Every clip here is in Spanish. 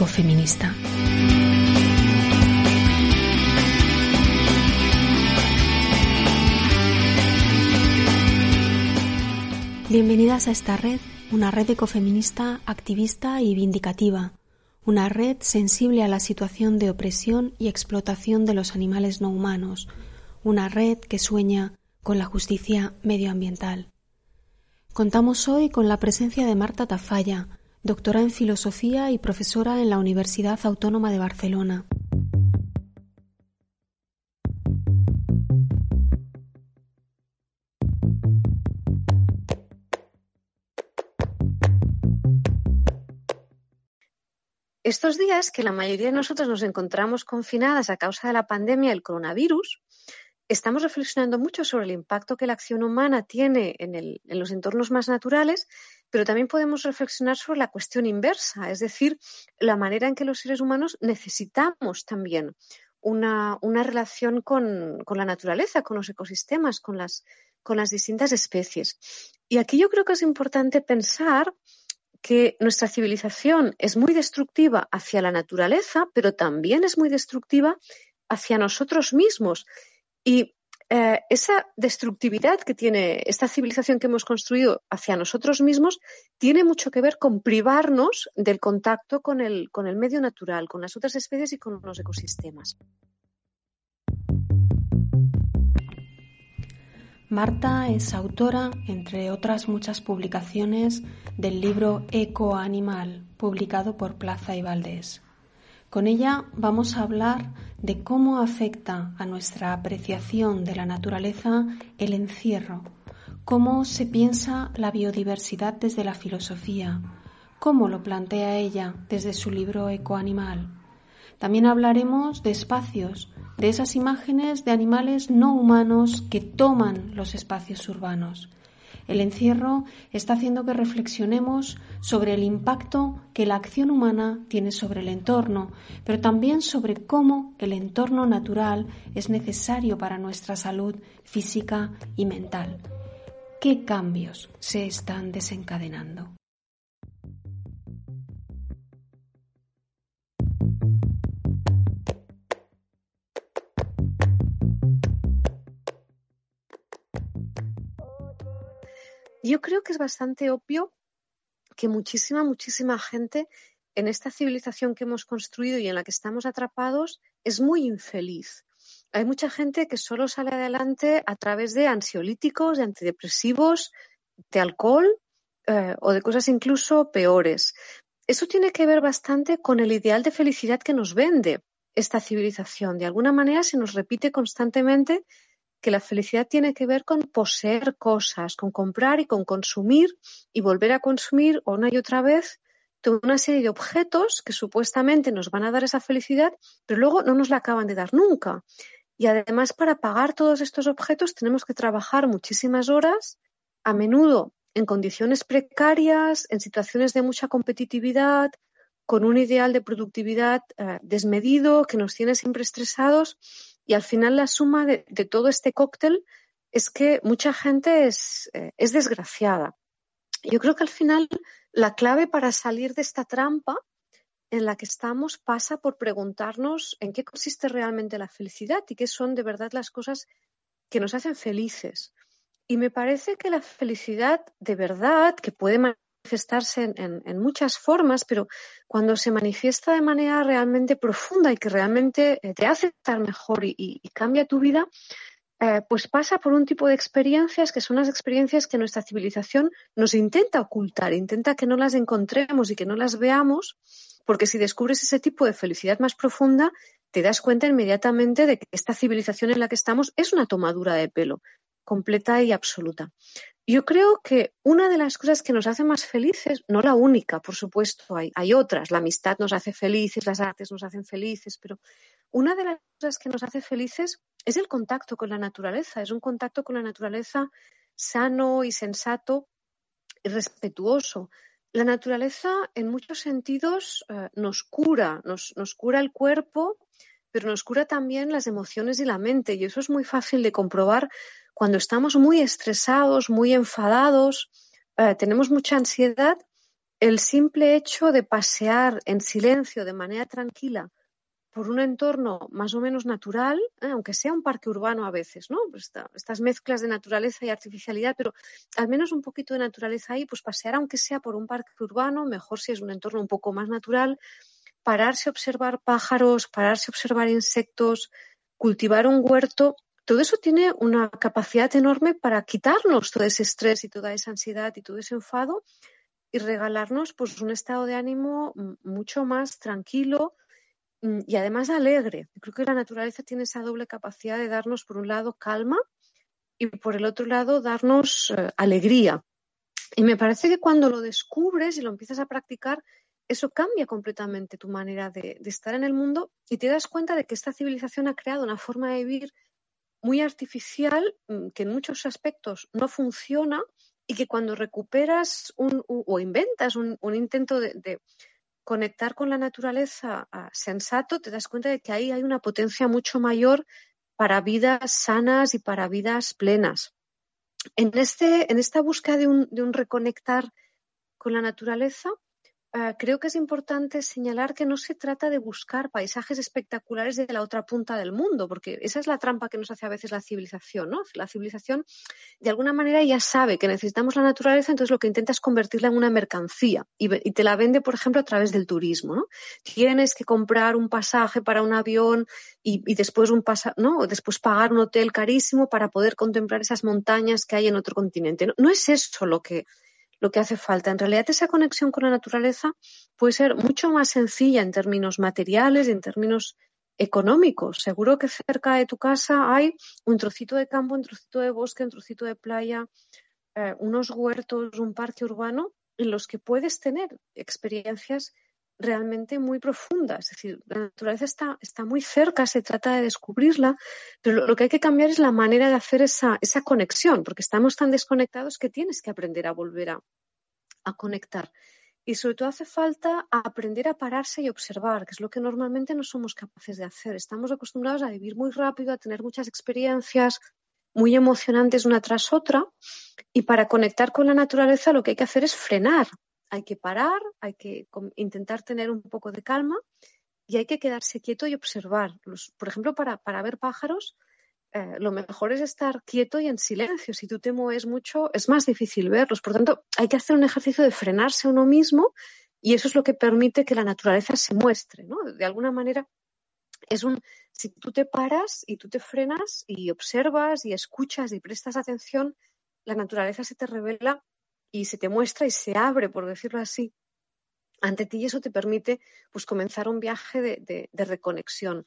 ecofeminista. Bienvenidas a esta red, una red ecofeminista activista y vindicativa, una red sensible a la situación de opresión y explotación de los animales no humanos, una red que sueña con la justicia medioambiental. Contamos hoy con la presencia de Marta Tafalla, doctora en filosofía y profesora en la Universidad Autónoma de Barcelona. Estos días que la mayoría de nosotros nos encontramos confinadas a causa de la pandemia del coronavirus, estamos reflexionando mucho sobre el impacto que la acción humana tiene en, los entornos más naturales, pero también podemos reflexionar sobre la cuestión inversa, es decir, la manera en que los seres humanos necesitamos también una, relación con, la naturaleza, con los ecosistemas, con las, distintas especies. Y aquí yo creo que es importante pensar que nuestra civilización es muy destructiva hacia la naturaleza, pero también es muy destructiva hacia nosotros mismos. Y eh, esa destructividad que tiene esta civilización que hemos construido hacia nosotros mismos tiene mucho que ver con privarnos del contacto con el, con el medio natural, con las otras especies y con los ecosistemas. Marta es autora, entre otras muchas publicaciones, del libro Eco Animal, publicado por Plaza y Valdés. Con ella vamos a hablar de cómo afecta a nuestra apreciación de la naturaleza el encierro, cómo se piensa la biodiversidad desde la filosofía, cómo lo plantea ella desde su libro Ecoanimal. También hablaremos de espacios, de esas imágenes de animales no humanos que toman los espacios urbanos el encierro está haciendo que reflexionemos sobre el impacto que la acción humana tiene sobre el entorno, pero también sobre cómo el entorno natural es necesario para nuestra salud física y mental. ¿Qué cambios se están desencadenando? Yo creo que es bastante obvio que muchísima, muchísima gente en esta civilización que hemos construido y en la que estamos atrapados es muy infeliz. Hay mucha gente que solo sale adelante a través de ansiolíticos, de antidepresivos, de alcohol eh, o de cosas incluso peores. Eso tiene que ver bastante con el ideal de felicidad que nos vende esta civilización. De alguna manera se nos repite constantemente que la felicidad tiene que ver con poseer cosas, con comprar y con consumir y volver a consumir una y otra vez toda una serie de objetos que supuestamente nos van a dar esa felicidad, pero luego no nos la acaban de dar nunca. Y además para pagar todos estos objetos tenemos que trabajar muchísimas horas, a menudo en condiciones precarias, en situaciones de mucha competitividad, con un ideal de productividad eh, desmedido que nos tiene siempre estresados y al final la suma de, todo este cóctel es que mucha gente es, eh, es desgraciada. Yo creo que al final la clave para salir de esta trampa en la que estamos pasa por preguntarnos en qué consiste realmente la felicidad y qué son de verdad las cosas que nos hacen felices. Y me parece que la felicidad de verdad, que puede manifestarse en, muchas formas, pero cuando se manifiesta de manera realmente profunda y que realmente eh, te hace estar mejor y, cambia tu vida, eh, pues pasa por un tipo de experiencias que son las experiencias que nuestra civilización nos intenta ocultar, intenta que no las encontremos y que no las veamos, porque si descubres ese tipo de felicidad más profunda, te das cuenta inmediatamente de que esta civilización en la que estamos es una tomadura de pelo completa y absoluta. Yo creo que una de las cosas que nos hace más felices, no la única, por supuesto, hay, hay, otras, la amistad nos hace felices, las artes nos hacen felices, pero una de las cosas que nos hace felices es el contacto con la naturaleza, es un contacto con la naturaleza sano y sensato y respetuoso. La naturaleza, en muchos sentidos, eh, nos cura, nos, nos cura el cuerpo, pero nos cura también las emociones y la mente, y eso es muy fácil de comprobar cuando estamos muy estresados, muy enfadados, eh, tenemos mucha ansiedad, el simple hecho de pasear en silencio, de manera tranquila, por un entorno más o menos natural, ¿eh? aunque sea un parque urbano a veces, ¿no? Pues estas mezclas de naturaleza y artificialidad, pero al menos un poquito de naturaleza ahí, pues pasear aunque sea por un parque urbano, mejor si es un entorno un poco más natural, pararse a observar pájaros, pararse a observar insectos, cultivar un huerto, todo eso tiene una capacidad enorme para quitarnos todo ese estrés y toda esa ansiedad y todo ese enfado y regalarnos pues un estado de ánimo mucho más tranquilo mm, y además alegre. Creo que la naturaleza tiene esa doble capacidad de darnos por un lado calma y por el otro lado darnos eh, alegría. Y me parece que cuando lo descubres y lo empiezas a practicar, eso cambia completamente tu manera de estar en el mundo y te das cuenta de que esta civilización ha creado una forma de vivir muy artificial mm, que en muchos aspectos no funciona y que cuando recuperas un, o inventas un, intento de, conectar con la naturaleza ah, sensato, te das cuenta de que ahí hay una potencia mucho mayor para vidas sanas y para vidas plenas. En, este, en esta búsqueda de un, de un reconectar con la naturaleza, Ah, creo que es importante señalar que no se trata de buscar paisajes espectaculares de la otra punta del mundo, porque esa es la trampa que nos hace a veces la civilización, ¿no? La civilización, de alguna manera, ya sabe que necesitamos la naturaleza, entonces lo que intenta es convertirla en una mercancía y, te la vende, por ejemplo, a través del turismo, ¿no? Tienes que comprar un pasaje para un avión y, después un ¿no? después pagar un hotel carísimo para poder contemplar esas montañas que hay en otro continente. no es eso lo que lo que hace falta. En realidad, esa conexión con la naturaleza puede ser mucho más sencilla en términos materiales y en términos económicos. Seguro que cerca de tu casa hay un trocito de campo, un trocito de bosque, un trocito de playa, eh, unos huertos, un parque urbano en los que puedes tener experiencias realmente muy profunda. Es decir, la naturaleza está, está muy cerca, se trata de descubrirla, pero lo, que hay que cambiar es la manera de hacer esa, esa conexión, porque estamos tan desconectados que tienes que aprender a volver a, a conectar. Y sobre todo hace falta aprender a pararse y observar, que es lo que normalmente no somos capaces de hacer. Estamos acostumbrados a vivir muy rápido, a tener muchas experiencias muy emocionantes una tras otra. Y para conectar con la naturaleza lo que hay que hacer es frenar, hay que parar, hay que intentar tener un poco de calma y hay que quedarse quieto y observar. por ejemplo, para, ver pájaros, eh, lo mejor es estar quieto y en silencio. Si tú te mueves mucho, es más difícil verlos. Por tanto, hay que hacer un ejercicio de frenarse uno mismo y eso es lo que permite que la naturaleza se muestre. De alguna manera, es un, si tú te paras y tú te frenas y observas y escuchas y prestas atención, la naturaleza se te revela y se te muestra y se abre, por decirlo así, ante ti y eso te permite pues comenzar un viaje de, reconexión.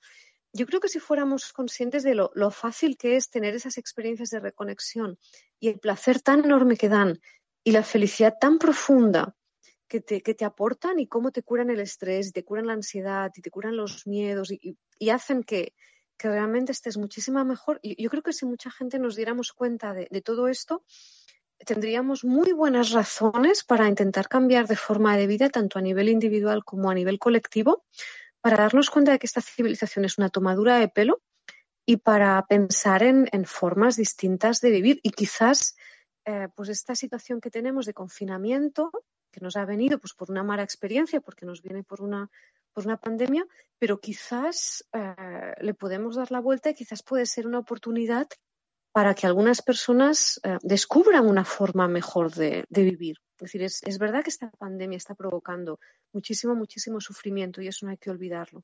Yo creo que si fuéramos conscientes de lo, fácil que es tener esas experiencias de reconexión y el placer tan enorme que dan y la felicidad tan profunda que te, que te aportan y cómo te curan el estrés, y te curan la ansiedad y te curan los miedos y, hacen que, realmente estés muchísimo mejor. Y yo creo que si mucha gente nos diéramos cuenta de todo esto, tendríamos muy buenas razones para intentar cambiar de forma de vida, tanto a nivel individual como a nivel colectivo, para darnos cuenta de que esta civilización es una tomadura de pelo y para pensar en, formas distintas de vivir. Y quizás eh, pues esta situación que tenemos de confinamiento, que nos ha venido pues, por una mala experiencia, porque nos viene por una, por una pandemia, pero quizás eh, le podemos dar la vuelta y quizás puede ser una oportunidad para que algunas personas eh, descubran una forma mejor de, vivir. Es decir, es, verdad que esta pandemia está provocando muchísimo, muchísimo sufrimiento y eso no hay que olvidarlo.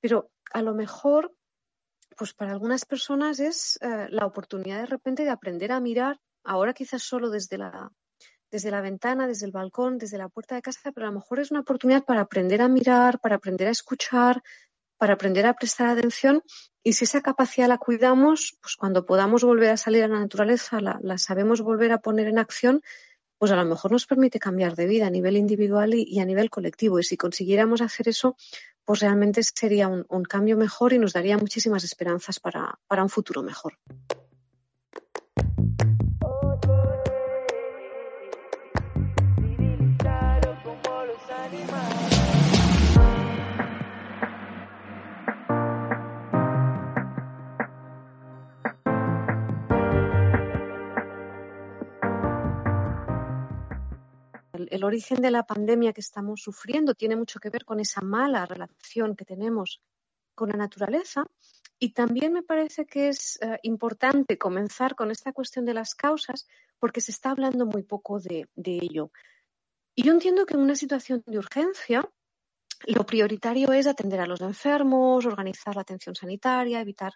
Pero a lo mejor, pues para algunas personas es eh, la oportunidad de repente de aprender a mirar, ahora quizás solo desde la, desde la ventana, desde el balcón, desde la puerta de casa, pero a lo mejor es una oportunidad para aprender a mirar, para aprender a escuchar, para aprender a prestar atención y si esa capacidad la cuidamos, pues cuando podamos volver a salir a la naturaleza, la, sabemos volver a poner en acción, pues a lo mejor nos permite cambiar de vida a nivel individual y, a nivel colectivo. Y si consiguiéramos hacer eso, pues realmente sería un, cambio mejor y nos daría muchísimas esperanzas para un futuro mejor. el, origen de la pandemia que estamos sufriendo tiene mucho que ver con esa mala relación que tenemos con la naturaleza. Y también me parece que es eh, importante comenzar con esta cuestión de las causas porque se está hablando muy poco de, de, ello. Y yo entiendo que en una situación de urgencia lo prioritario es atender a los enfermos, organizar la atención sanitaria, evitar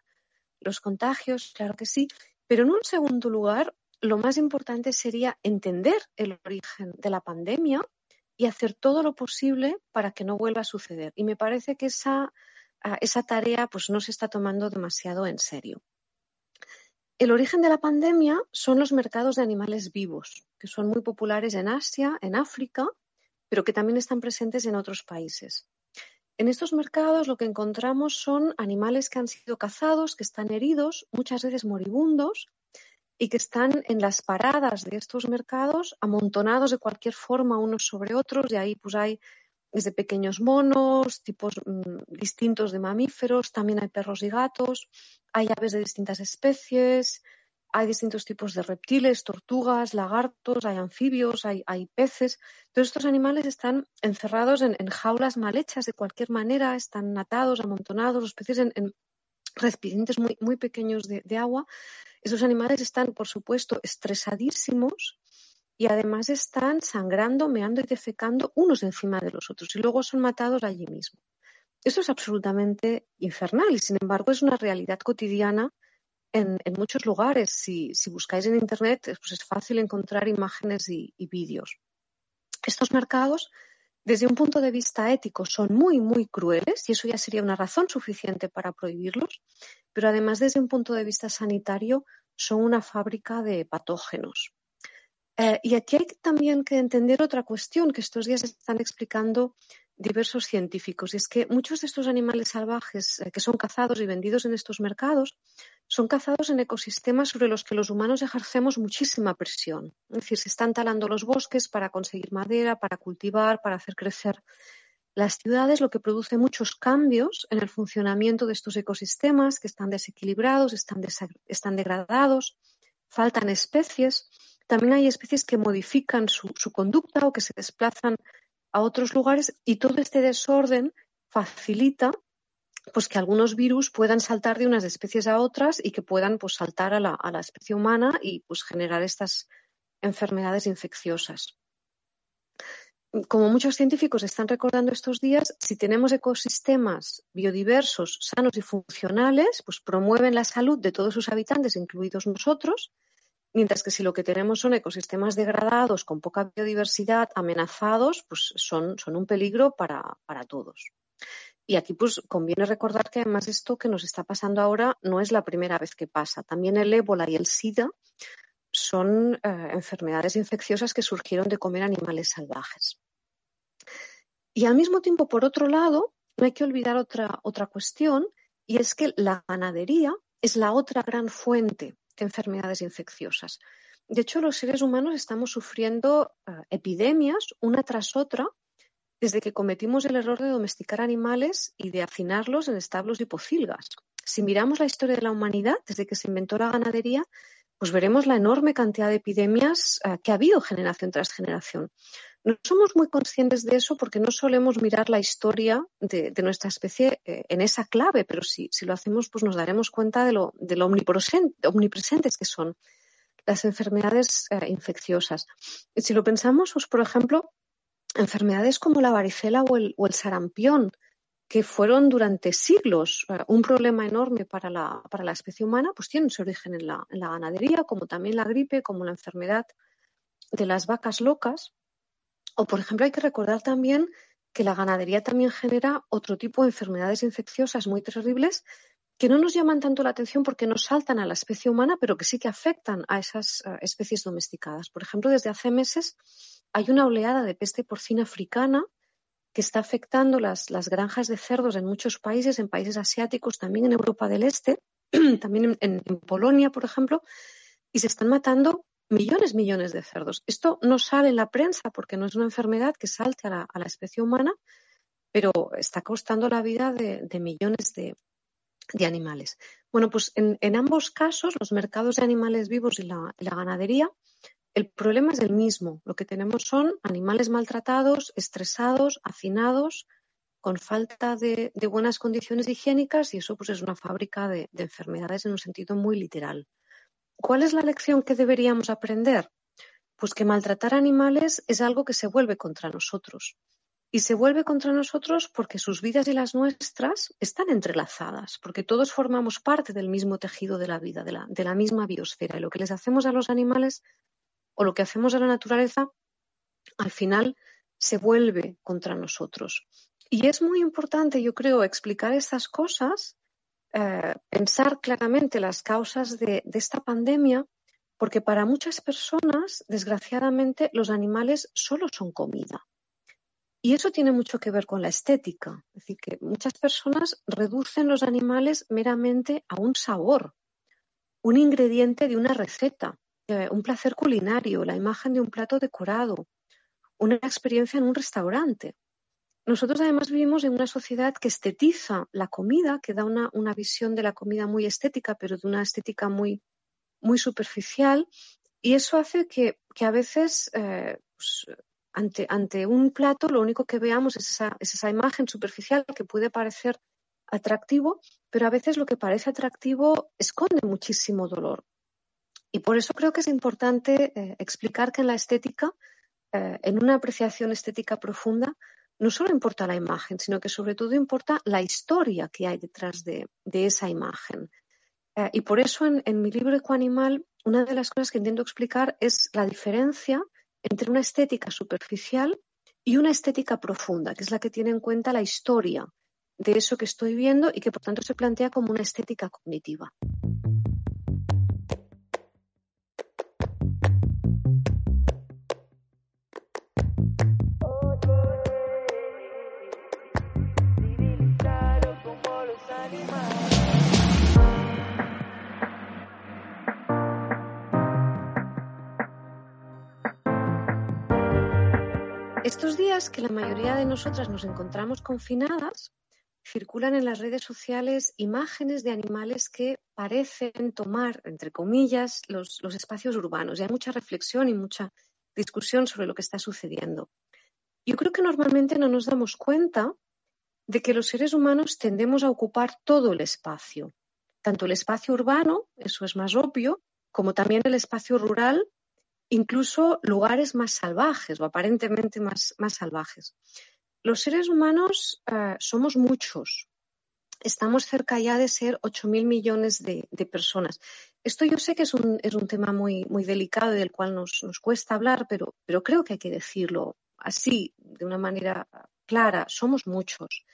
los contagios, claro que sí, pero en un segundo lugar lo más importante sería entender el origen de la pandemia y hacer todo lo posible para que no vuelva a suceder. Y me parece que esa, ah, esa tarea pues, no se está tomando demasiado en serio. El origen de la pandemia son los mercados de animales vivos, que son muy populares en Asia, en África, pero que también están presentes en otros países. En estos mercados lo que encontramos son animales que han sido cazados, que están heridos, muchas veces moribundos, y que están en las paradas de estos mercados amontonados de cualquier forma unos sobre otros y ahí pues hay desde pequeños monos, tipos mm, distintos de mamíferos, también hay perros y gatos, hay aves de distintas especies, hay distintos tipos de reptiles, tortugas, lagartos, hay anfibios, hay, peces. Todos estos animales están encerrados en, jaulas mal hechas de cualquier manera, están atados, amontonados, los peces en, recipientes muy, muy pequeños de, agua. Esos animales están, por supuesto, estresadísimos y además están sangrando, meando y defecando unos encima de los otros y luego son matados allí mismo. Eso es absolutamente infernal y, sin embargo, es una realidad cotidiana en, muchos lugares. Si, buscáis en Internet, pues es fácil encontrar imágenes y vídeos. Estos mercados desde un punto de vista ético son muy, muy crueles y eso ya sería una razón suficiente para prohibirlos, pero además desde un punto de vista sanitario son una fábrica de patógenos. Eh, y aquí hay también que entender otra cuestión que estos días están explicando diversos científicos, y es que muchos de estos animales salvajes eh, que son cazados y vendidos en estos mercados son cazados en ecosistemas sobre los que los humanos ejercemos muchísima presión. Es decir, se están talando los bosques para conseguir madera, para cultivar, para hacer crecer las ciudades, lo que produce muchos cambios en el funcionamiento de estos ecosistemas que están desequilibrados, están, están degradados, faltan especies. También hay especies que modifican su, conducta o que se desplazan a otros lugares y todo este desorden facilita pues que algunos virus puedan saltar de unas especies a otras y que puedan pues, saltar a la, especie humana y pues, generar estas enfermedades infecciosas. Como muchos científicos están recordando estos días, si tenemos ecosistemas biodiversos, sanos y funcionales, pues promueven la salud de todos sus habitantes, incluidos nosotros, Mientras que si lo que tenemos son ecosistemas degradados, con poca biodiversidad, amenazados, pues son, un peligro para, todos. Y aquí pues conviene recordar que además esto que nos está pasando ahora no es la primera vez que pasa. También el ébola y el SIDA son eh, enfermedades infecciosas que surgieron de comer animales salvajes. Y al mismo tiempo, por otro lado, no hay que olvidar otra, otra cuestión, y es que la ganadería es la otra gran fuente enfermedades infecciosas. De hecho, los seres humanos estamos sufriendo eh, epidemias una tras otra desde que cometimos el error de domesticar animales y de hacinarlos en establos y pocilgas. Si miramos la historia de la humanidad, desde que se inventó la ganadería, pues veremos la enorme cantidad de epidemias eh, que ha habido generación tras generación. No somos muy conscientes de eso porque no solemos mirar la historia de, nuestra especie eh, en esa clave, pero si, lo hacemos, pues nos daremos cuenta de lo, de lo omnipresentes que son las enfermedades eh, infecciosas. Y si lo pensamos, pues, por ejemplo, enfermedades como la varicela o el, sarampión, que fueron durante siglos eh, un problema enorme para la, para la, especie humana, pues tienen su origen en la ganadería, como también la gripe, como la enfermedad de las vacas locas. O, por ejemplo, hay que recordar también que la ganadería también genera otro tipo de enfermedades infecciosas muy terribles que no nos llaman tanto la atención porque no saltan a la especie humana, pero que sí que afectan a esas especies domesticadas. Por ejemplo, desde hace meses hay una oleada de peste porcina africana que está afectando las, las granjas de cerdos en muchos países, en países asiáticos, también en Europa del Este, también en, en Polonia, por ejemplo, y se están matando millones, millones de cerdos. Esto no sale en la prensa porque no es una enfermedad que salte a la, especie humana, pero está costando la vida de, millones de, animales. Bueno, pues en, ambos casos, los mercados de animales vivos y la, ganadería el problema es el mismo. Lo que tenemos son animales maltratados, estresados, hacinados, con falta de, buenas condiciones higiénicas y eso pues es una fábrica de, de enfermedades en un sentido muy literal. ¿Cuál es la lección que deberíamos aprender? Pues que maltratar animales es algo que se vuelve contra nosotros. Y se vuelve contra nosotros porque sus vidas y las nuestras están entrelazadas, porque todos formamos parte del mismo tejido de la vida, de la, de la misma biosfera. Y lo que les hacemos a los animales o lo que hacemos a la naturaleza, al final se vuelve contra nosotros. Y es muy importante, yo creo, explicar estas cosas, eh, pensar claramente las causas de, esta pandemia, porque para muchas personas, desgraciadamente, los animales solo son comida. Y eso tiene mucho que ver con la estética. Es decir, que muchas personas reducen los animales meramente a un sabor, un ingrediente de una receta, eh, un placer culinario, la imagen de un plato decorado, una experiencia en un restaurante. Nosotros además vivimos en una sociedad que estetiza la comida, que da una, visión de la comida muy estética, pero de una estética muy, muy superficial. Y eso hace que, a veces eh, pues, ante, ante, un plato lo único que veamos es esa, esa imagen superficial que puede parecer atractivo, pero a veces lo que parece atractivo esconde muchísimo dolor. Y por eso creo que es importante eh, explicar que en la estética, eh, en una apreciación estética profunda, no solo importa la imagen, sino que sobre todo importa la historia que hay detrás de, esa imagen. Eh, y por eso en, mi libro Ecoanimal, una de las cosas que intento explicar es la diferencia entre una estética superficial y una estética profunda, que es la que tiene en cuenta la historia de eso que estoy viendo y que por tanto se plantea como una estética cognitiva. Que la mayoría de nosotras nos encontramos confinadas, circulan en las redes sociales imágenes de animales que parecen tomar, entre comillas, los, espacios urbanos. Y hay mucha reflexión y mucha discusión sobre lo que está sucediendo. Yo creo que normalmente no nos damos cuenta de que los seres humanos tendemos a ocupar todo el espacio, tanto el espacio urbano, eso es más obvio, como también el espacio rural incluso lugares más salvajes o aparentemente más, más salvajes. Los seres humanos eh, somos muchos. Estamos cerca ya de ser 8.000 millones de, personas. Esto yo sé que es un, es un tema muy, muy delicado y del cual nos, nos, cuesta hablar, pero, pero creo que hay que decirlo así, de una manera clara. Somos muchos.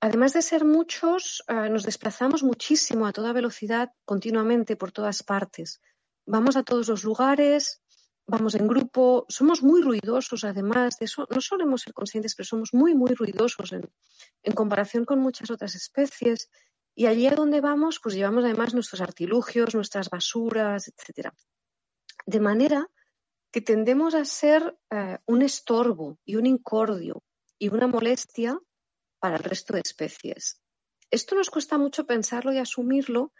Además de ser muchos, eh, nos desplazamos muchísimo a toda velocidad continuamente por todas partes. Vamos a todos los lugares, vamos en grupo, somos muy ruidosos además de eso, no solemos ser conscientes, pero somos muy, muy ruidosos en, comparación con muchas otras especies. Y allí a donde vamos, pues llevamos además nuestros artilugios, nuestras basuras, etcétera. De manera que tendemos a ser eh, un estorbo y un incordio y una molestia para el resto de especies. Esto nos cuesta mucho pensarlo y asumirlo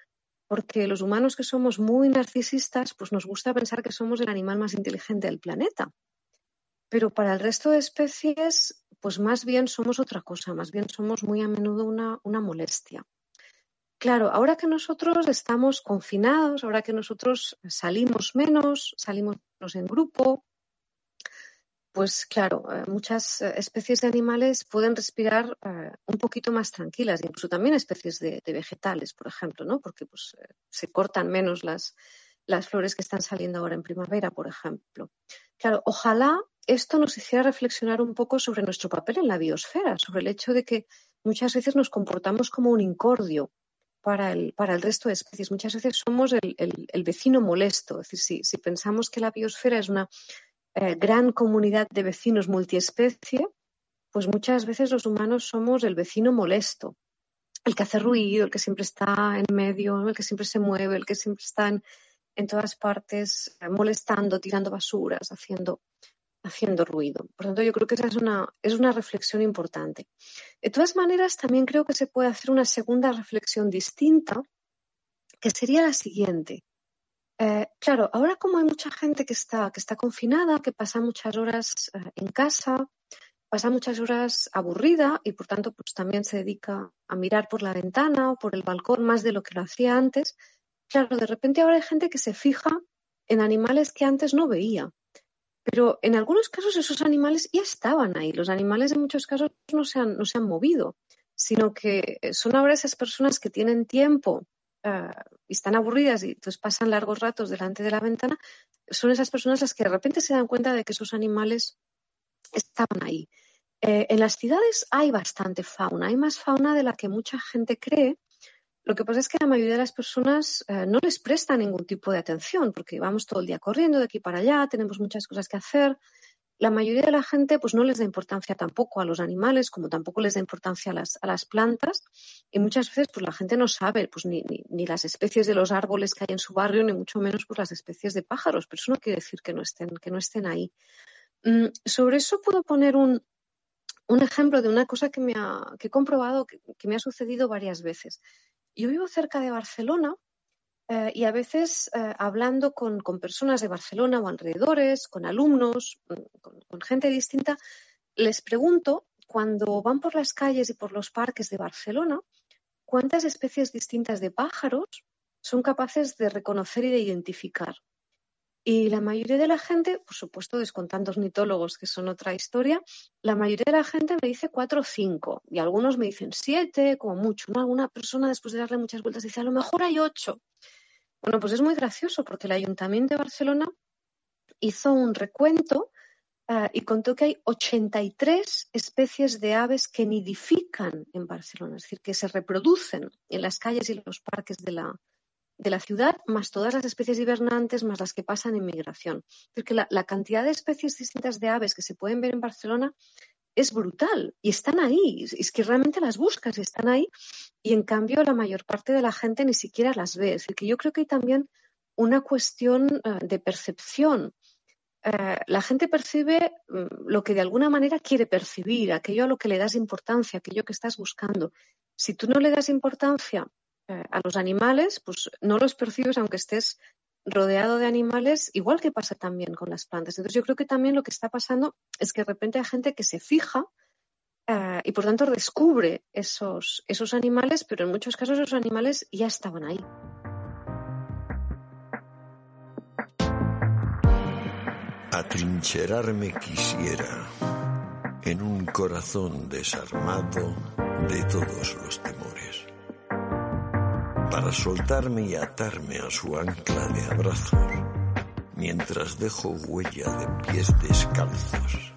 porque los humanos que somos muy narcisistas, pues nos gusta pensar que somos el animal más inteligente del planeta. Pero para el resto de especies, pues más bien somos otra cosa, más bien somos muy a menudo una, molestia. Claro, ahora que nosotros estamos confinados, ahora que nosotros salimos menos, salimos menos en grupo, pues claro, eh, muchas eh, especies de animales pueden respirar eh, un poquito más tranquilas, incluso también especies de, vegetales, por ejemplo, ¿no? Porque pues, se cortan menos las, las flores que están saliendo ahora en primavera, por ejemplo. Claro, ojalá esto nos hiciera reflexionar un poco sobre nuestro papel en la biosfera, sobre el hecho de que muchas veces nos comportamos como un incordio para el, para el resto de especies. Muchas veces somos el, vecino molesto. Es decir, si, si, pensamos que la biosfera es una eh, gran comunidad de vecinos multiespecie, pues muchas veces los humanos somos el vecino molesto, el que hace ruido, el que siempre está en medio, el que siempre se mueve, el que siempre está en, todas partes eh, molestando, tirando basuras, haciendo, haciendo ruido. Por tanto, yo creo que esa es una, es una reflexión importante. De todas maneras, también creo que se puede hacer una segunda reflexión distinta, que sería la siguiente. Eh, claro, ahora como hay mucha gente que está, que está confinada, que pasa muchas horas eh, en casa, pasa muchas horas aburrida y por tanto pues también se dedica a mirar por la ventana o por el balcón más de lo que lo hacía antes. Claro, de repente ahora hay gente que se fija en animales que antes no veía. Pero en algunos casos esos animales ya estaban ahí. Los animales en muchos casos no se han, no se han movido, sino que son ahora esas personas que tienen tiempo y están aburridas y entonces pasan largos ratos delante de la ventana, son esas personas las que de repente se dan cuenta de que esos animales estaban ahí. Eh, en las ciudades hay bastante fauna, hay más fauna de la que mucha gente cree. Lo que pasa es que la mayoría de las personas eh, no les presta ningún tipo de atención porque vamos todo el día corriendo de aquí para allá, tenemos muchas cosas que hacer la mayoría de la gente pues no les da importancia tampoco a los animales, como tampoco les da importancia a las, a las plantas. Y muchas veces pues la gente no sabe pues ni, ni, las especies de los árboles que hay en su barrio, ni mucho menos pues las especies de pájaros, pero eso no quiere decir que no estén, que no estén ahí. Mm, sobre eso puedo poner un, un, ejemplo de una cosa que, me ha, que he comprobado que, que me ha sucedido varias veces. Yo vivo cerca de Barcelona eh, y a veces eh, hablando con, personas de Barcelona o alrededores, con alumnos, mm, con, gente distinta, les pregunto, cuando van por las calles y por los parques de Barcelona, cuántas especies distintas de pájaros son capaces de reconocer y de identificar. Y la mayoría de la gente, por supuesto, descontando ornitólogos, que son otra historia, la mayoría de la gente me dice cuatro o cinco, y algunos me dicen siete, como mucho. ¿no? Alguna persona, después de darle muchas vueltas, dice a lo mejor hay ocho. Bueno, pues es muy gracioso porque el Ayuntamiento de Barcelona hizo un recuento ah, y contó que hay 83 especies de aves que nidifican en Barcelona, es decir, que se reproducen en las calles y los parques de la, de la ciudad, más todas las especies hibernantes, más las que pasan en migración. Porque la, la cantidad de especies distintas de aves que se pueden ver en Barcelona es brutal y están ahí. Es que realmente las buscas están ahí y en cambio la mayor parte de la gente ni siquiera las ve. Es decir, que yo creo que hay también una cuestión eh, de percepción. Eh, la gente percibe mm, lo que de alguna manera quiere percibir, aquello a lo que le das importancia, aquello que estás buscando. Si tú no le das importancia eh, a los animales, pues no los percibes aunque estés rodeado de animales, igual que pasa también con las plantas. Entonces yo creo que también lo que está pasando es que de repente hay gente que se fija eh, y por tanto descubre esos, esos animales, pero en muchos casos esos animales ya estaban ahí. Atrincherarme quisiera en un corazón desarmado de todos los temores para soltarme y atarme a su ancla de abrazos, mientras dejo huella de pies descalzos,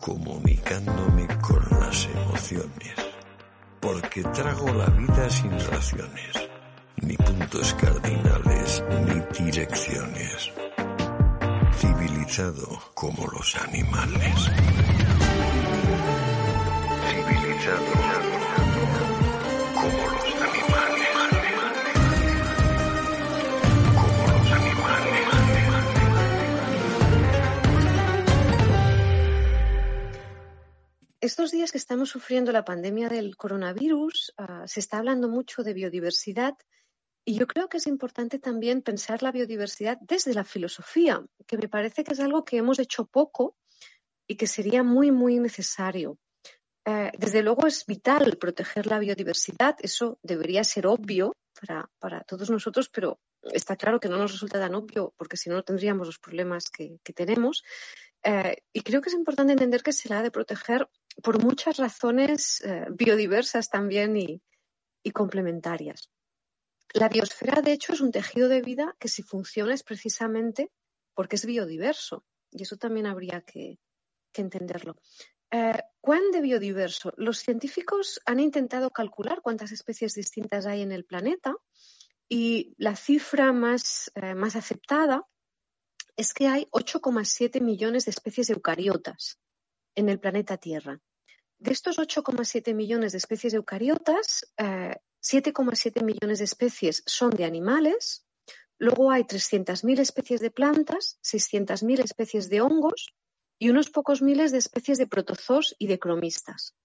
comunicándome con las emociones, porque trago la vida sin raciones, ni puntos cardinales, ni direcciones, civilizado como los animales. Civilizado que estamos sufriendo la pandemia del coronavirus, ah, se está hablando mucho de biodiversidad y yo creo que es importante también pensar la biodiversidad desde la filosofía, que me parece que es algo que hemos hecho poco y que sería muy, muy necesario. Eh, desde luego es vital proteger la biodiversidad, eso debería ser obvio para, todos nosotros, pero está claro que no nos resulta tan obvio porque si no, no tendríamos los problemas que, tenemos. Eh, y creo que es importante entender que se la ha de proteger por muchas razones eh, biodiversas también y, complementarias. La biosfera, de hecho, es un tejido de vida que si funciona es precisamente porque es biodiverso. Y eso también habría que, entenderlo. Eh, ¿Cuán de biodiverso? Los científicos han intentado calcular cuántas especies distintas hay en el planeta y la cifra más, eh, más aceptada es que hay 8,7 millones de especies eucariotas en el planeta Tierra. De estos 8,7 millones de especies eucariotas, 7,7 eh, millones de especies son de animales, luego hay 300.000 especies de plantas, 600.000 especies de hongos y unos pocos miles de especies de protozoos y de cromistas.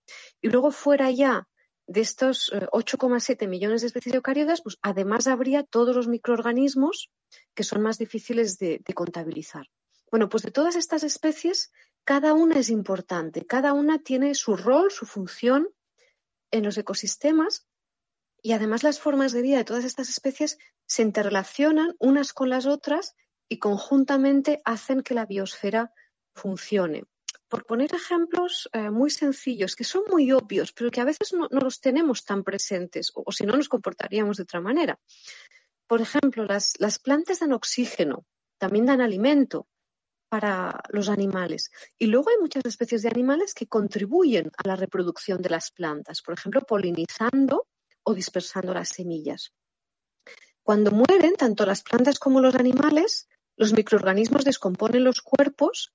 Y luego fuera ya de estos 8,7 millones de especies eucariotas, pues además habría todos los microorganismos que son más difíciles de, de contabilizar. Bueno, pues de todas estas especies, cada una es importante, cada una tiene su rol, su función en los ecosistemas y además las formas de vida de todas estas especies se interrelacionan unas con las otras y conjuntamente hacen que la biosfera funcione. Por poner ejemplos eh, muy sencillos, que son muy obvios, pero que a veces no, los tenemos tan presentes, o, si no nos comportaríamos de otra manera. Por ejemplo, las, las plantas dan oxígeno, también dan alimento para los animales. Y luego hay muchas especies de animales que contribuyen a la reproducción de las plantas, por ejemplo, polinizando o dispersando las semillas. Cuando mueren, tanto las plantas como los animales, los microorganismos descomponen los cuerpos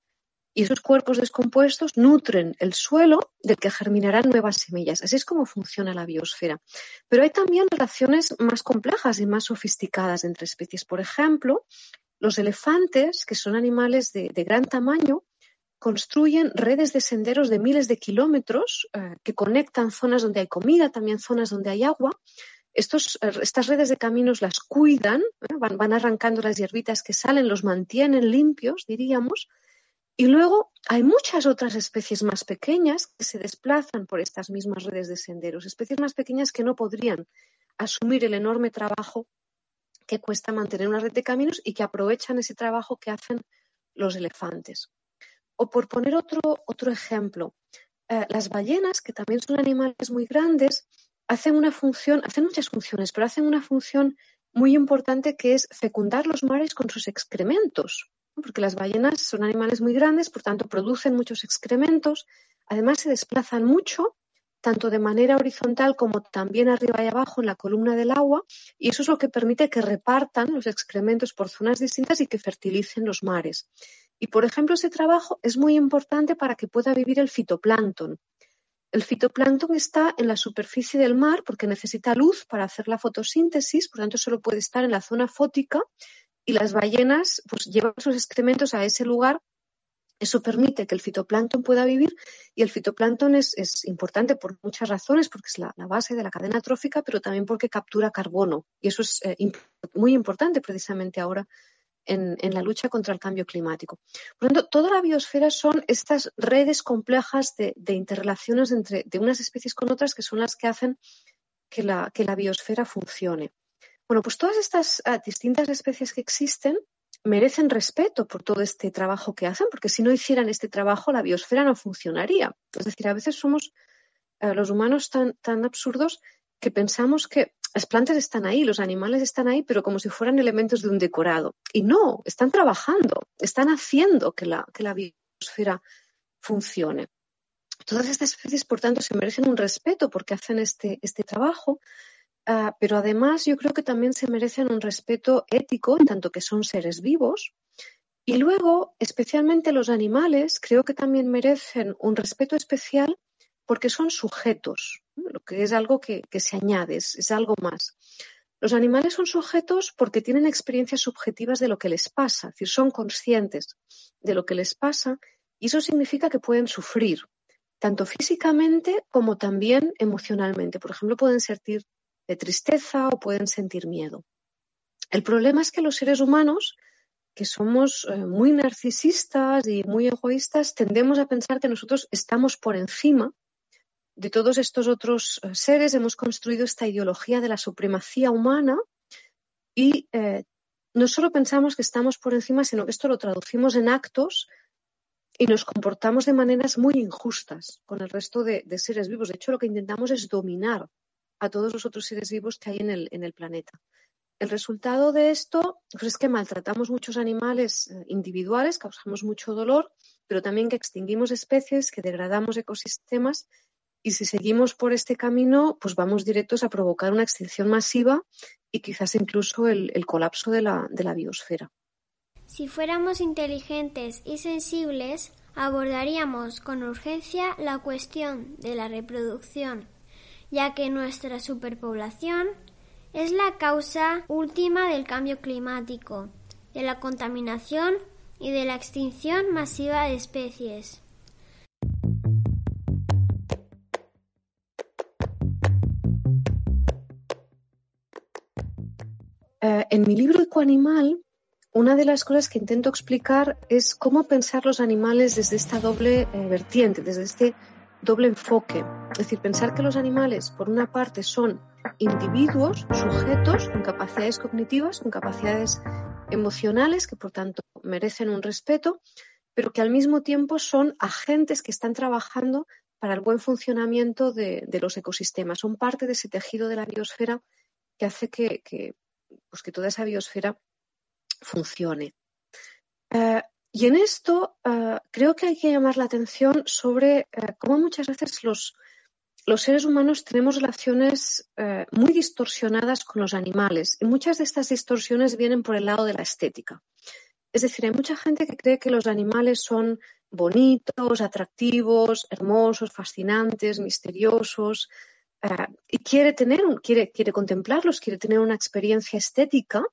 y esos cuerpos descompuestos nutren el suelo del que germinarán nuevas semillas. Así es como funciona la biosfera. Pero hay también relaciones más complejas y más sofisticadas entre especies. Por ejemplo, los elefantes, que son animales de, gran tamaño, construyen redes de senderos de miles de kilómetros eh, que conectan zonas donde hay comida, también zonas donde hay agua. Eh, estas redes de caminos las cuidan, eh, van, van, arrancando las hierbitas que salen, los mantienen limpios, diríamos. Y luego hay muchas otras especies más pequeñas que se desplazan por estas mismas redes de senderos, especies más pequeñas que no podrían asumir el enorme trabajo que cuesta mantener una red de caminos y que aprovechan ese trabajo que hacen los elefantes. O por poner otro, otro ejemplo, eh, las ballenas, que también son animales muy grandes, hacen una función, hacen muchas funciones, pero hacen una función muy importante que es fecundar los mares con sus excrementos, porque las ballenas son animales muy grandes, por tanto producen muchos excrementos, además se desplazan mucho tanto de manera horizontal como también arriba y abajo en la columna del agua, y eso es lo que permite que repartan los excrementos por zonas distintas y que fertilicen los mares. Y, por ejemplo, ese trabajo es muy importante para que pueda vivir el fitoplancton. El fitoplancton está en la superficie del mar porque necesita luz para hacer la fotosíntesis, por tanto solo puede estar en la zona fótica y las ballenas pues, llevan sus excrementos a ese lugar eso permite que el fitoplancton pueda vivir y el fitoplancton es, importante por muchas razones, porque es la, base de la cadena trófica, pero también porque captura carbono. Y eso es eh, muy importante precisamente ahora en, la lucha contra el cambio climático. Por lo tanto, toda la biosfera son estas redes complejas de, interrelaciones entre de unas especies con otras que son las que hacen que la, que la biosfera funcione. Bueno, pues todas estas ah, distintas especies que existen merecen respeto por todo este trabajo que hacen, porque si no hicieran este trabajo, la biosfera no funcionaría. Es decir, a veces somos eh, los humanos tan, tan absurdos que pensamos que las plantas están ahí, los animales están ahí, pero como si fueran elementos de un decorado. Y no, están trabajando, están haciendo que la, que la biosfera funcione. Todas estas especies, por tanto, se merecen un respeto porque hacen este, este trabajo, Ah, pero además yo creo que también se merecen un respeto ético, en tanto que son seres vivos. Y luego, especialmente los animales, creo que también merecen un respeto especial porque son sujetos, lo que es algo que, se añade, es, algo más. Los animales son sujetos porque tienen experiencias subjetivas de lo que les pasa, es decir, son conscientes de lo que les pasa y eso significa que pueden sufrir, tanto físicamente como también emocionalmente. Por ejemplo, pueden sentir de tristeza o pueden sentir miedo. El problema es que los seres humanos, que somos eh, muy narcisistas y muy egoístas, tendemos a pensar que nosotros estamos por encima de todos estos otros eh, seres. Hemos construido esta ideología de la supremacía humana y eh, no solo pensamos que estamos por encima, sino que esto lo traducimos en actos y nos comportamos de maneras muy injustas con el resto de, seres vivos. De hecho, lo que intentamos es dominar a todos los otros seres vivos que hay en el, en el planeta. El resultado de esto pues, es que maltratamos muchos animales eh, individuales, causamos mucho dolor, pero también que extinguimos especies, que degradamos ecosistemas y si seguimos por este camino, pues vamos directos a provocar una extinción masiva y quizás incluso el, el colapso de la, de la biosfera. Si fuéramos inteligentes y sensibles, abordaríamos con urgencia la cuestión de la reproducción ya que nuestra superpoblación es la causa última del cambio climático, de la contaminación y de la extinción masiva de especies. Eh, en mi libro Ecoanimal, una de las cosas que intento explicar es cómo pensar los animales desde esta doble eh, vertiente, desde este doble enfoque. Es decir, pensar que los animales, por una parte, son individuos, sujetos con capacidades cognitivas, con capacidades emocionales, que por tanto merecen un respeto, pero que al mismo tiempo son agentes que están trabajando para el buen funcionamiento de, los ecosistemas. Son parte de ese tejido de la biosfera que hace que, pues que toda esa biosfera funcione. Eh, y en esto eh, creo que hay que llamar la atención sobre eh, cómo muchas veces los, los seres humanos tenemos relaciones muy distorsionadas con los animales y muchas de estas distorsiones vienen por el lado de la estética. Es decir, hay mucha gente que cree que los animales son bonitos, atractivos, hermosos, fascinantes, misteriosos, y quiere tener, quiere, quiere contemplarlos, quiere tener una experiencia estética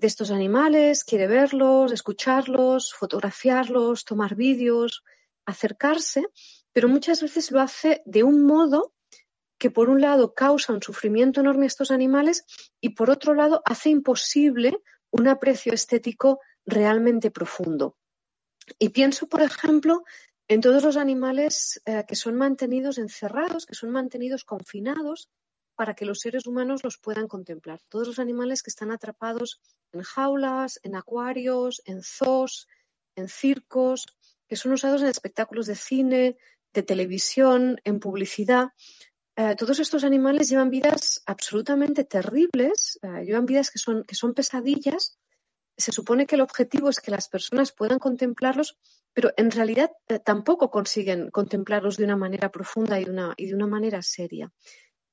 de estos animales, quiere verlos, escucharlos, fotografiarlos, tomar vídeos, acercarse, pero muchas veces lo hace de un modo que por un lado causa un sufrimiento enorme a estos animales y por otro lado hace imposible un aprecio estético realmente profundo. Y pienso, por ejemplo, en todos los animales eh, que son mantenidos encerrados, que son mantenidos confinados para que los seres humanos los puedan contemplar. Todos los animales que están atrapados en jaulas, en acuarios, en zoos, en circos, que son usados en espectáculos de cine, de televisión, en publicidad. Eh, todos estos animales llevan vidas absolutamente terribles, eh, llevan vidas que son, pesadillas. Se supone que el objetivo es que las personas puedan contemplarlos, pero en realidad eh, tampoco consiguen contemplarlos de una manera profunda y de una manera seria.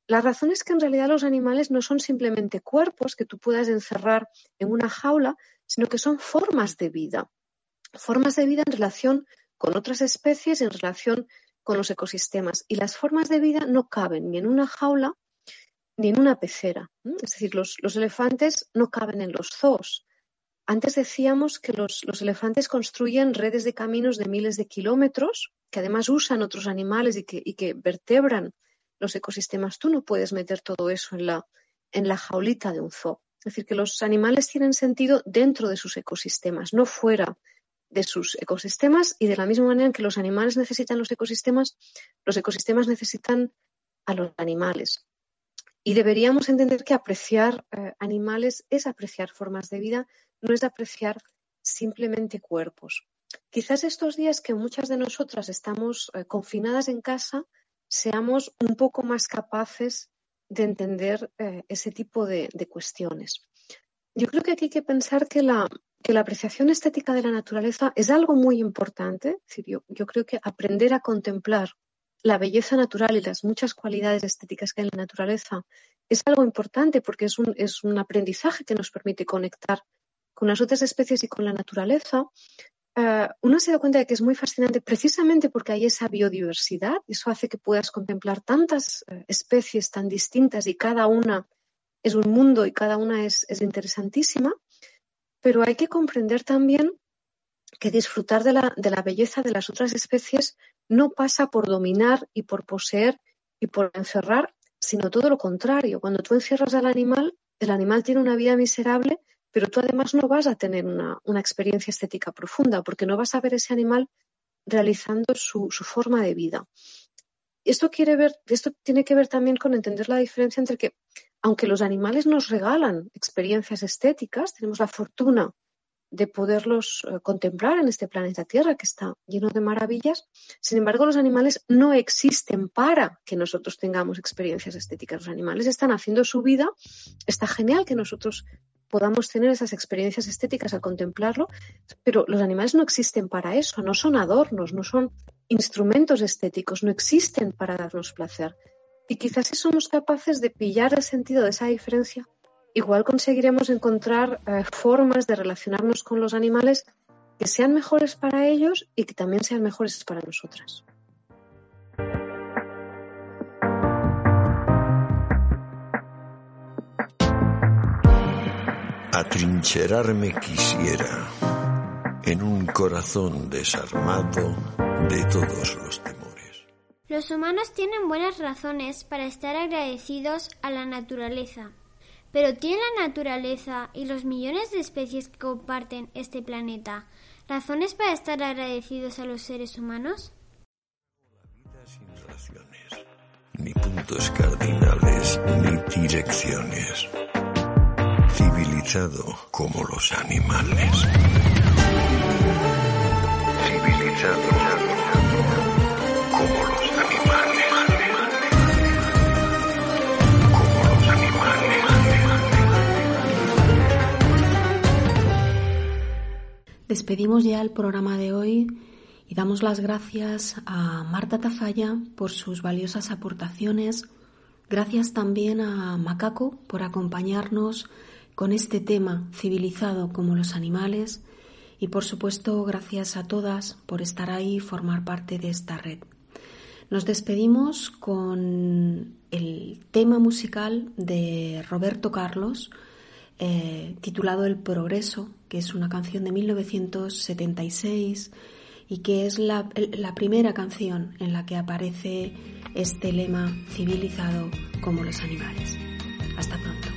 La razón es que en realidad los animales no son simplemente cuerpos que tú puedas encerrar en una jaula, sino que son formas de vida. Formas de vida en relación con otras especies, en relación con los ecosistemas. Y las formas de vida no caben ni en una jaula ni en una pecera. Es decir, los, elefantes no caben en los zoos. Antes decíamos que los, elefantes construyen redes de caminos de miles de kilómetros, que además usan otros animales y que, y que vertebran los ecosistemas. Tú no puedes meter todo eso en la, en la jaulita de un zoo. Es decir, que los animales tienen sentido dentro de sus ecosistemas, no fuera de sus ecosistemas y de la misma manera en que los animales necesitan los ecosistemas, los ecosistemas necesitan a los animales. Y deberíamos entender que apreciar eh, animales es apreciar formas de vida, no es apreciar simplemente cuerpos. Quizás estos días que muchas de nosotras estamos eh, confinadas en casa, seamos un poco más capaces de entender eh, ese tipo de, cuestiones. Yo creo que aquí hay que pensar que la, que la apreciación estética de la naturaleza es algo muy importante. yo, creo que aprender a contemplar la belleza natural y las muchas cualidades estéticas que hay en la naturaleza es algo importante porque es un, es un aprendizaje que nos permite conectar con las otras especies y con la naturaleza, eh, uno se da cuenta de que es muy fascinante precisamente porque hay esa biodiversidad. Eso hace que puedas contemplar tantas eh, especies tan distintas y cada una es un mundo y cada una es, interesantísima. Pero hay que comprender también que disfrutar de la, de la belleza de las otras especies no pasa por dominar y por poseer y por encerrar, sino todo lo contrario. Cuando tú encierras al animal, el animal tiene una vida miserable pero tú además no vas a tener una, experiencia estética profunda porque no vas a ver ese animal realizando su, forma de vida. Esto, quiere ver, esto tiene que ver también con entender la diferencia entre que, aunque los animales nos regalan experiencias estéticas, tenemos la fortuna de poderlos eh, contemplar en este planeta Tierra que está lleno de maravillas. Sin embargo, los animales no existen para que nosotros tengamos experiencias estéticas. Los animales están haciendo su vida. Está genial que nosotros podamos tener esas experiencias estéticas al contemplarlo, pero los animales no existen para eso, no son adornos, no son instrumentos estéticos, no existen para darnos placer. Y quizás si somos capaces de pillar el sentido de esa diferencia, igual conseguiremos encontrar eh, formas de relacionarnos con los animales que sean mejores para ellos y que también sean mejores para nosotras. Atrincherarme quisiera en un corazón desarmado de todos los temores. Los humanos tienen buenas razones para estar agradecidos a la naturaleza, Pero ¿tiene la naturaleza y los millones de especies que comparten este planeta razones para estar agradecidos a los seres humanos? sin raciones, ni puntos cardinales, ni direcciones. Civilizado como los animales. Civilizado como los animales. Como los animales. Despedimos ya el programa de hoy y damos las gracias a Marta Tafalla por sus valiosas aportaciones. Gracias también a Macaco por acompañarnos con este tema civilizado como los animales y por supuesto gracias a todas por estar ahí y formar parte de esta red. Nos despedimos con el tema musical de Roberto Carlos eh, titulado El Progreso, que es una canción de 1976 y que es la, la primera canción en la que aparece este lema civilizado como los animales. Hasta pronto.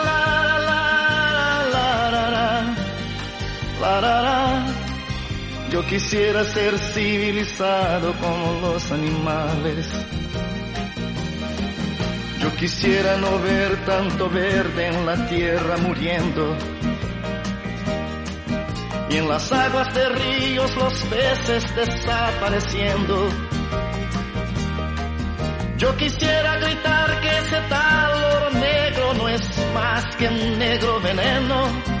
Yo quisiera ser civilizado como los animales. Yo quisiera no ver tanto verde en la tierra muriendo. Y en las aguas de ríos los peces desapareciendo. Yo quisiera gritar que ese tal oro negro no es más que un negro veneno.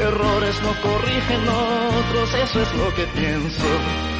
Errores no corrigen otros, eso es lo que pienso.